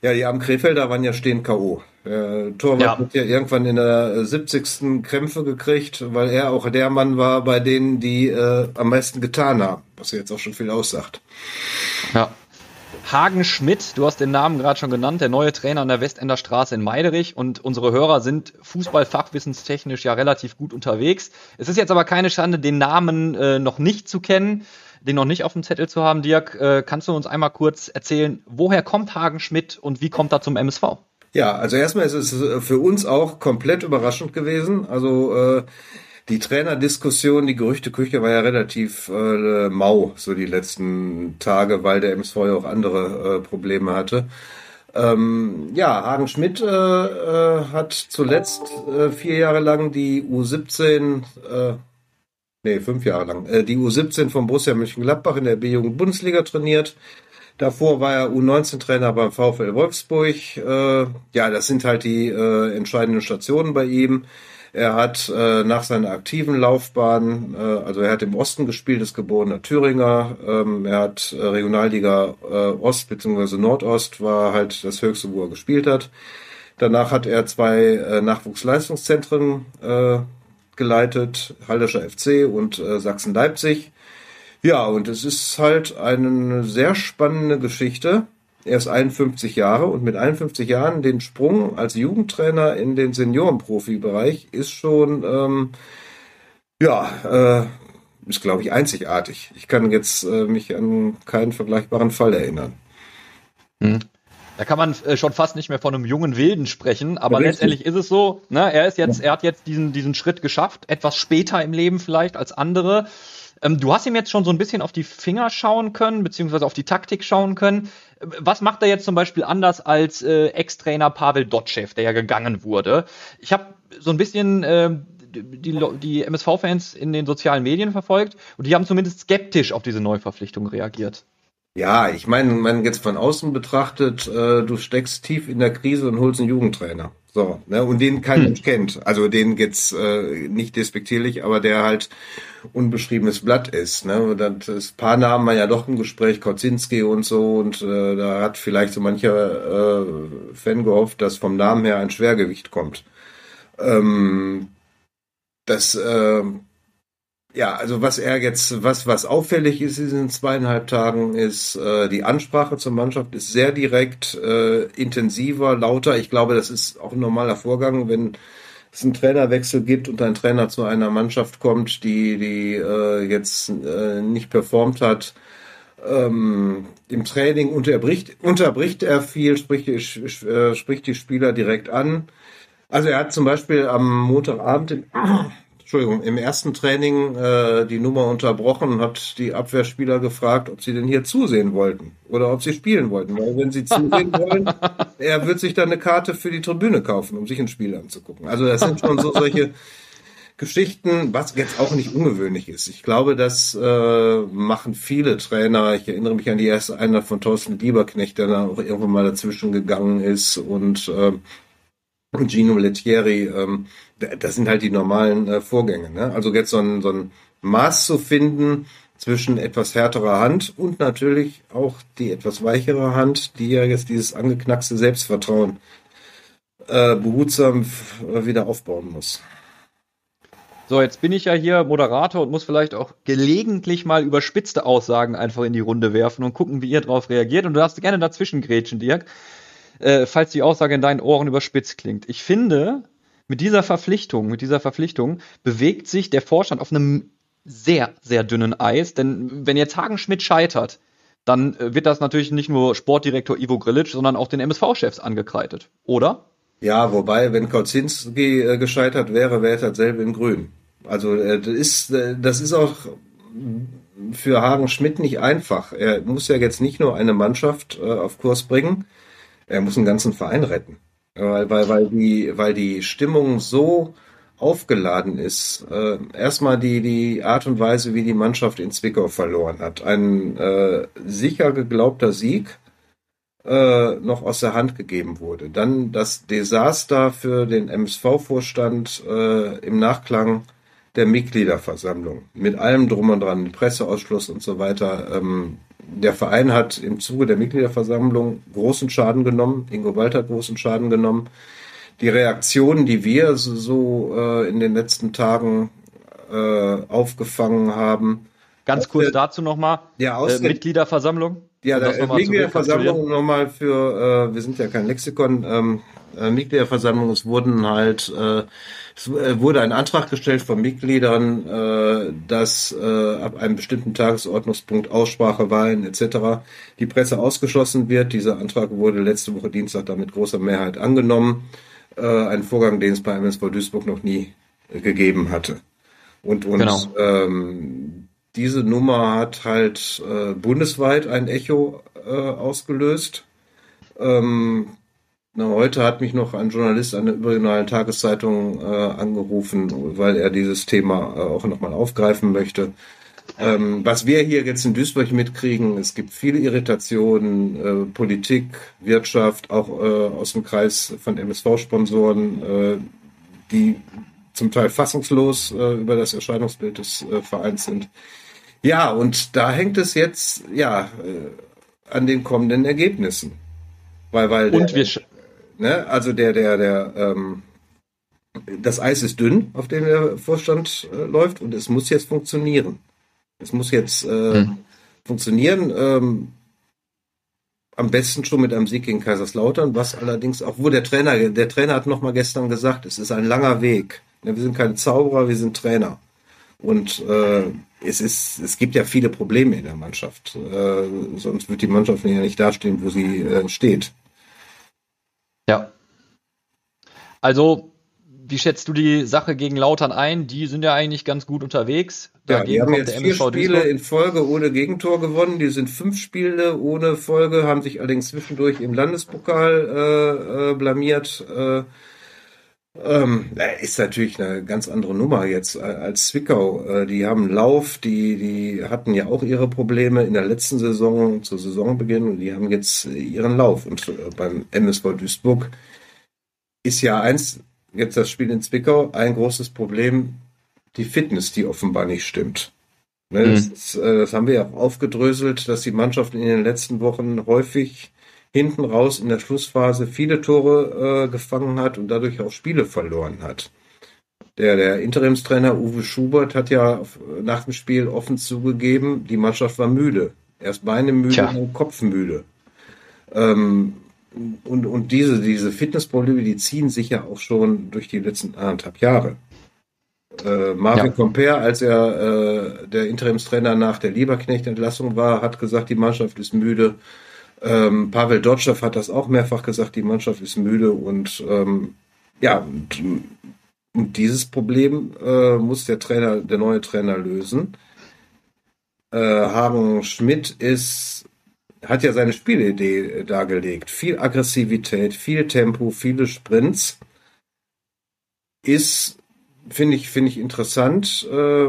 ja, die armen Krefelder waren ja stehend K.O. Der Torwart Ja. hat ja irgendwann in der 70. Krämpfe gekriegt, weil er auch der Mann war, bei denen die äh, am meisten getan haben, was ja jetzt auch schon viel aussagt. Ja. Hagen Schmidt, du hast den Namen gerade schon genannt, der neue Trainer an der Westender Straße in Meiderich und unsere Hörer sind fußballfachwissenstechnisch ja relativ gut unterwegs. Es ist jetzt aber keine Schande, den Namen äh, noch nicht zu kennen, den noch nicht auf dem Zettel zu haben. Dirk, äh, kannst du uns einmal kurz erzählen, woher kommt Hagen Schmidt und wie kommt er zum MSV? Ja, also erstmal ist es äh, für uns auch komplett überraschend gewesen. Also äh, die Trainerdiskussion, die Gerüchteküche war ja relativ äh, mau so die letzten Tage, weil der MSV ja auch andere äh, Probleme hatte. Ähm, ja, Hagen Schmidt äh, äh, hat zuletzt äh, vier Jahre lang die U17, äh, nee, fünf Jahre lang, äh, die U17 von Borussia Mönchengladbach in der B-Jugend-Bundesliga trainiert. Davor war er U19-Trainer beim VfL Wolfsburg. Äh, ja, das sind halt die äh, entscheidenden Stationen bei ihm. Er hat äh, nach seiner aktiven Laufbahn, äh, also er hat im Osten gespielt, ist geborener Thüringer. Ähm, er hat äh, Regionalliga äh, Ost bzw. Nordost, war halt das höchste, wo er gespielt hat. Danach hat er zwei äh, Nachwuchsleistungszentren äh, geleitet, Haldescher FC und äh, Sachsen-Leipzig. Ja, und es ist halt eine sehr spannende Geschichte. Er ist 51 Jahre und mit 51 Jahren den Sprung als Jugendtrainer in den Seniorenprofibereich ist schon, ähm, ja, äh, ist glaube ich einzigartig. Ich kann jetzt äh, mich an keinen vergleichbaren Fall erinnern. Da kann man äh, schon fast nicht mehr von einem jungen Wilden sprechen, aber Richtig. letztendlich ist es so, ne, er ist jetzt, er hat jetzt diesen, diesen Schritt geschafft, etwas später im Leben vielleicht als andere. Ähm, du hast ihm jetzt schon so ein bisschen auf die Finger schauen können, beziehungsweise auf die Taktik schauen können. Was macht er jetzt zum Beispiel anders als äh, Ex-Trainer Pavel Dotschew, der ja gegangen wurde? Ich habe so ein bisschen äh, die, die MSV-Fans in den sozialen Medien verfolgt und die haben zumindest skeptisch auf diese Neuverpflichtung reagiert. Ja, ich meine, man jetzt von außen betrachtet, äh, du steckst tief in der Krise und holst einen Jugendtrainer. So, ne, und den kein Mensch kennt. Also den jetzt äh, nicht despektierlich, aber der halt unbeschriebenes Blatt ist. Ne? Das ist paar Namen man ja doch im Gespräch, Kozinski und so, und äh, da hat vielleicht so mancher äh, Fan gehofft, dass vom Namen her ein Schwergewicht kommt. Ähm, das äh, ja, also was er jetzt, was, was auffällig ist in diesen zweieinhalb Tagen, ist äh, die Ansprache zur Mannschaft ist sehr direkt, äh, intensiver, lauter. Ich glaube, das ist auch ein normaler Vorgang, wenn es einen Trainerwechsel gibt und ein Trainer zu einer Mannschaft kommt, die, die äh, jetzt äh, nicht performt hat. Ähm, Im Training unterbricht, unterbricht er viel, spricht äh, spricht die Spieler direkt an. Also er hat zum Beispiel am Montagabend Entschuldigung, im ersten Training äh, die Nummer unterbrochen und hat die Abwehrspieler gefragt, ob sie denn hier zusehen wollten oder ob sie spielen wollten. Weil wenn sie zusehen <laughs> wollen, er wird sich dann eine Karte für die Tribüne kaufen, um sich ein Spiel anzugucken. Also das sind schon so solche Geschichten, was jetzt auch nicht ungewöhnlich ist. Ich glaube, das äh, machen viele Trainer. Ich erinnere mich an die erste Einheit von Thorsten Lieberknecht, der dann auch irgendwann mal dazwischen gegangen ist und äh, Gino Lettieri, ähm, das sind halt die normalen äh, Vorgänge. Ne? Also jetzt so ein, so ein Maß zu finden zwischen etwas härterer Hand und natürlich auch die etwas weichere Hand, die ja jetzt dieses angeknackste Selbstvertrauen äh, behutsam wieder aufbauen muss. So, jetzt bin ich ja hier Moderator und muss vielleicht auch gelegentlich mal überspitzte Aussagen einfach in die Runde werfen und gucken, wie ihr darauf reagiert. Und du darfst gerne dazwischen grätschen, Dirk, äh, falls die Aussage in deinen Ohren überspitzt klingt. Ich finde, mit dieser Verpflichtung, mit dieser Verpflichtung bewegt sich der Vorstand auf einem sehr, sehr dünnen Eis. Denn wenn jetzt Hagenschmidt scheitert, dann äh, wird das natürlich nicht nur Sportdirektor Ivo Grilic, sondern auch den MSV-Chefs angekreidet, oder? Ja, wobei, wenn Kauzinski äh, gescheitert wäre, wäre es dasselbe in Grün. Also äh, das ist, äh, das ist auch für Hagen Schmidt nicht einfach. Er muss ja jetzt nicht nur eine Mannschaft äh, auf Kurs bringen, er muss einen ganzen Verein retten. Weil, weil, weil, die, weil die Stimmung so aufgeladen ist. Äh, erstmal die, die Art und Weise, wie die Mannschaft in Zwickau verloren hat. Ein äh, sicher geglaubter Sieg äh, noch aus der Hand gegeben wurde. Dann das Desaster für den MSV-Vorstand äh, im Nachklang der Mitgliederversammlung. Mit allem drum und dran, Presseausschluss und so weiter. Ähm, der Verein hat im Zuge der Mitgliederversammlung großen Schaden genommen. Ingo Walter hat großen Schaden genommen. Die Reaktionen, die wir so, äh, in den letzten Tagen äh, aufgefangen haben. Ganz kurz der, dazu nochmal. Äh, Mitgliederversammlung. Ja, da noch Mitgliederversammlung nochmal für, äh, wir sind ja kein Lexikon, ähm, äh, Mitgliederversammlung, es wurden halt äh, es äh, wurde ein Antrag gestellt von Mitgliedern, äh, dass äh, ab einem bestimmten Tagesordnungspunkt Aussprache, Wahlen etc. die Presse ausgeschlossen wird. Dieser Antrag wurde letzte Woche Dienstag dann mit großer Mehrheit angenommen. Ein Vorgang, den es bei MSV Duisburg noch nie gegeben hatte. Und, und genau. ähm, diese Nummer hat halt äh, bundesweit ein Echo äh, ausgelöst. Ähm, na, heute hat mich noch ein Journalist einer überregionalen Tageszeitung äh, angerufen, weil er dieses Thema äh, auch nochmal aufgreifen möchte. Ähm, was wir hier jetzt in Duisburg mitkriegen, es gibt viele Irritationen, äh, Politik, Wirtschaft, auch äh, aus dem Kreis von MSV-Sponsoren, äh, die zum Teil fassungslos äh, über das Erscheinungsbild des äh, Vereins sind. Ja, und da hängt es jetzt ja äh, an den kommenden Ergebnissen. Weil, weil und wir, Ne? Also der, der, der, ähm, das Eis ist dünn, auf dem der Vorstand äh, läuft und es muss jetzt funktionieren. Es muss jetzt äh, hm. funktionieren. Ähm, am besten schon mit einem Sieg gegen Kaiserslautern, was allerdings auch, wo der Trainer, der Trainer hat noch mal gestern gesagt, es ist ein langer Weg. Ja, wir sind keine Zauberer, wir sind Trainer. Und äh, es ist, es gibt ja viele Probleme in der Mannschaft. Äh, sonst wird die Mannschaft ja nicht dastehen, wo sie äh, steht. Ja. Also, wie schätzt du die Sache gegen Lautern ein? Die sind ja eigentlich ganz gut unterwegs. Ja, die haben jetzt vier Spiele Duisburg. in Folge ohne Gegentor gewonnen. Die sind fünf Spiele ohne Folge, haben sich allerdings zwischendurch im Landespokal äh, äh, blamiert. Äh, ähm, ist natürlich eine ganz andere Nummer jetzt als Zwickau. Äh, die haben Lauf, die, die hatten ja auch ihre Probleme in der letzten Saison zu Saisonbeginn und die haben jetzt ihren Lauf. Und äh, beim MSV Duisburg ist ja eins, jetzt das Spiel in Zwickau, ein großes Problem, die Fitness, die offenbar nicht stimmt. Ne, mhm. das, äh, das haben wir ja auch aufgedröselt, dass die Mannschaft in den letzten Wochen häufig hinten raus in der Schlussphase viele Tore äh, gefangen hat und dadurch auch Spiele verloren hat. Der, der Interimstrainer Uwe Schubert hat ja nach dem Spiel offen zugegeben, die Mannschaft war müde. Erst Beine müde, Tja. dann Kopf müde. Ähm, und, und diese, diese Fitnessprobleme, die ziehen sich ja auch schon durch die letzten anderthalb Jahre. Äh, Marvin ja. Comper, als er äh, der Interimstrainer nach der Lieberknecht-Entlassung war, hat gesagt, die Mannschaft ist müde. Ähm, Pavel Dotschew hat das auch mehrfach gesagt, die Mannschaft ist müde und ähm, ja, und, und dieses Problem äh, muss der Trainer, der neue Trainer lösen. Äh, Hagen Schmidt ist, hat ja seine Spielidee dargelegt. Viel Aggressivität, viel Tempo, viele Sprints. Ist, finde ich, finde ich interessant, äh,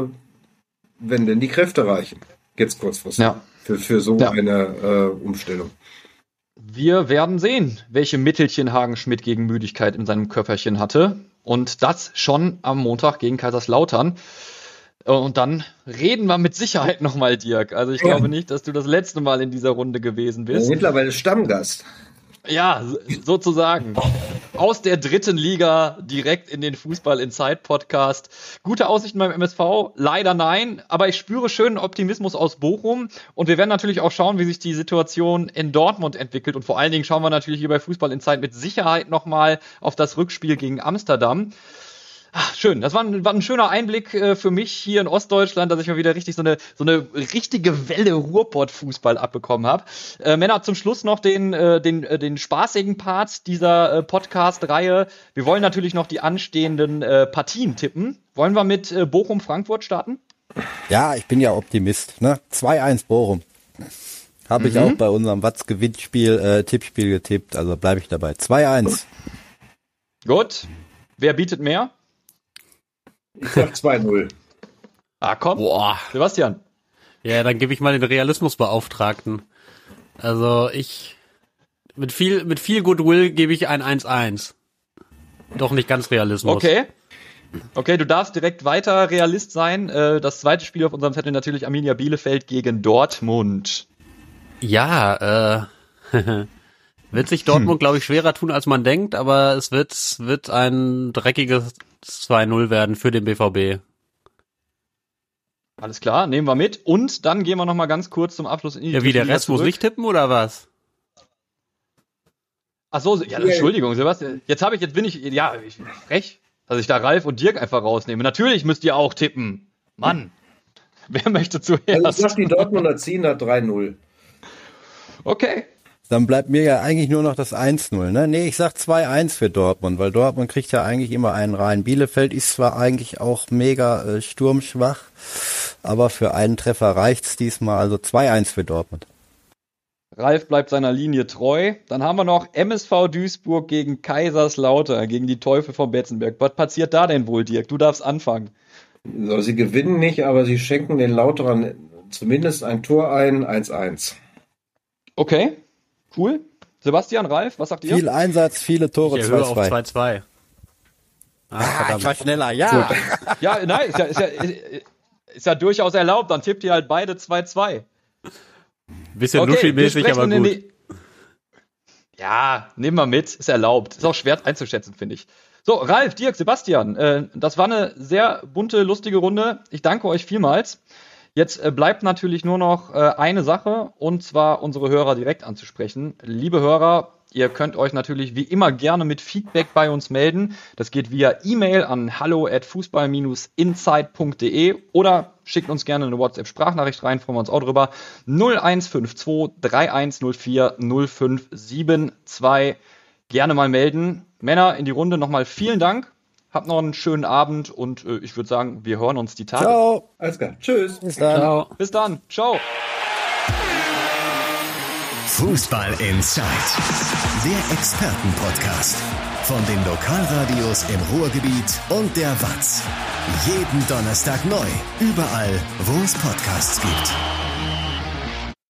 wenn denn die Kräfte reichen. Jetzt kurzfristig. Ja. Für, für so ja. eine äh, Umstellung Wir werden sehen, welche Mittelchen Hagen Schmidt gegen Müdigkeit in seinem Köfferchen hatte. Und das schon am Montag gegen Kaiserslautern. Und dann reden wir mit Sicherheit nochmal, Dirk. Also ich ja. glaube nicht, dass du das letzte Mal in dieser Runde gewesen bist. Mittlerweile Stammgast. Ja, sozusagen. Aus der dritten Liga direkt in den Fußball Inside Podcast. Gute Aussichten beim MSV? Leider nein, aber ich spüre schönen Optimismus aus Bochum und wir werden natürlich auch schauen, wie sich die Situation in Dortmund entwickelt und vor allen Dingen schauen wir natürlich hier bei Fußball Inside mit Sicherheit nochmal auf das Rückspiel gegen Amsterdam. Ach, schön. Das war ein, war ein schöner Einblick äh, für mich hier in Ostdeutschland, dass ich mal wieder richtig so eine, so eine richtige Welle Ruhrpott-Fußball abbekommen habe. Äh, Männer, zum Schluss noch den, äh, den, äh, den spaßigen Part dieser äh, Podcast-Reihe. Wir wollen natürlich noch die anstehenden äh, Partien tippen. Wollen wir mit äh, Bochum-Frankfurt starten? Ja, ich bin ja Optimist. Ne? 2-1 Bochum. Habe ich mhm. auch bei unserem Watz-Gewinnspiel, äh, Tippspiel getippt. Also bleibe ich dabei. 2-1. Gut. Wer bietet mehr? Ich sag 2-0. Ah, komm. Boah. Sebastian. Ja, dann gebe ich mal den Realismusbeauftragten. Also ich mit viel mit viel Goodwill gebe ich ein 1-1. Doch nicht ganz Realismus. Okay. Okay, du darfst direkt weiter Realist sein. Äh, das zweite Spiel auf unserem Zettel natürlich Arminia Bielefeld gegen Dortmund. Ja, äh, <laughs> wird sich Dortmund, hm. glaube ich, schwerer tun, als man denkt, aber es wird, wird ein dreckiges 2-0 werden für den BVB. Alles klar, nehmen wir mit. Und dann gehen wir noch mal ganz kurz zum Abschluss in die Ja, wie der Rest zurück. muss ich tippen oder was? Ach so, ja, Entschuldigung, Sebastian. Jetzt habe ich, jetzt bin ich, ja, ich bin frech, dass ich da Ralf und Dirk einfach rausnehme. Natürlich müsst ihr auch tippen. Mann. <laughs> Wer möchte zuerst? Also ich sag, die Dortmunder ziehen da 3-0. Okay. Dann bleibt mir ja eigentlich nur noch das 1-0. Ne? Nee, ich sag 2-1 für Dortmund, weil Dortmund kriegt ja eigentlich immer einen rein. Bielefeld ist zwar eigentlich auch mega äh, sturmschwach, aber für einen Treffer reicht's diesmal. Also 2-1 für Dortmund. Ralf bleibt seiner Linie treu. Dann haben wir noch MSV Duisburg gegen Kaiserslautern, gegen die Teufel von Betzenberg. Was passiert da denn wohl, Dirk? Du darfst anfangen. So, sie gewinnen nicht, aber sie schenken den Lauterern zumindest ein Tor ein, 1-1. Okay. Cool. Sebastian, Ralf, was sagt ihr? Viel Einsatz, viele Tore, 2-2. Ah, ah ich war schneller, ja. ja, nein, ist ja, ist, ja, ist ja durchaus erlaubt. Dann tippt ihr halt beide 2-2. Bisschen okay, Luschi-mäßig, aber gut. Ja, nehmen wir mit, ist erlaubt. Ist auch schwer einzuschätzen, finde ich. So, Ralf, Dirk, Sebastian, äh, das war eine sehr bunte, lustige Runde. Ich danke euch vielmals. Jetzt äh, bleibt natürlich nur noch äh, eine Sache, und zwar unsere Hörer direkt anzusprechen. Liebe Hörer, ihr könnt euch natürlich wie immer gerne mit Feedback bei uns melden. Das geht via E-Mail an hallo at fußball-insight.de oder schickt uns gerne eine WhatsApp-Sprachnachricht rein, freuen wir uns auch drüber. 0152 3104 0572. Gerne mal melden. Männer in die Runde nochmal vielen Dank Habt noch einen schönen Abend und äh, ich würde sagen, wir hören uns die Tage. Ciao. Alles klar. Tschüss. Bis dann. Ciao. Bis dann. Ciao. Fußball Inside. Der Expertenpodcast. Von den Lokalradios im Ruhrgebiet und der Watz. Jeden Donnerstag neu. Überall, wo es Podcasts gibt.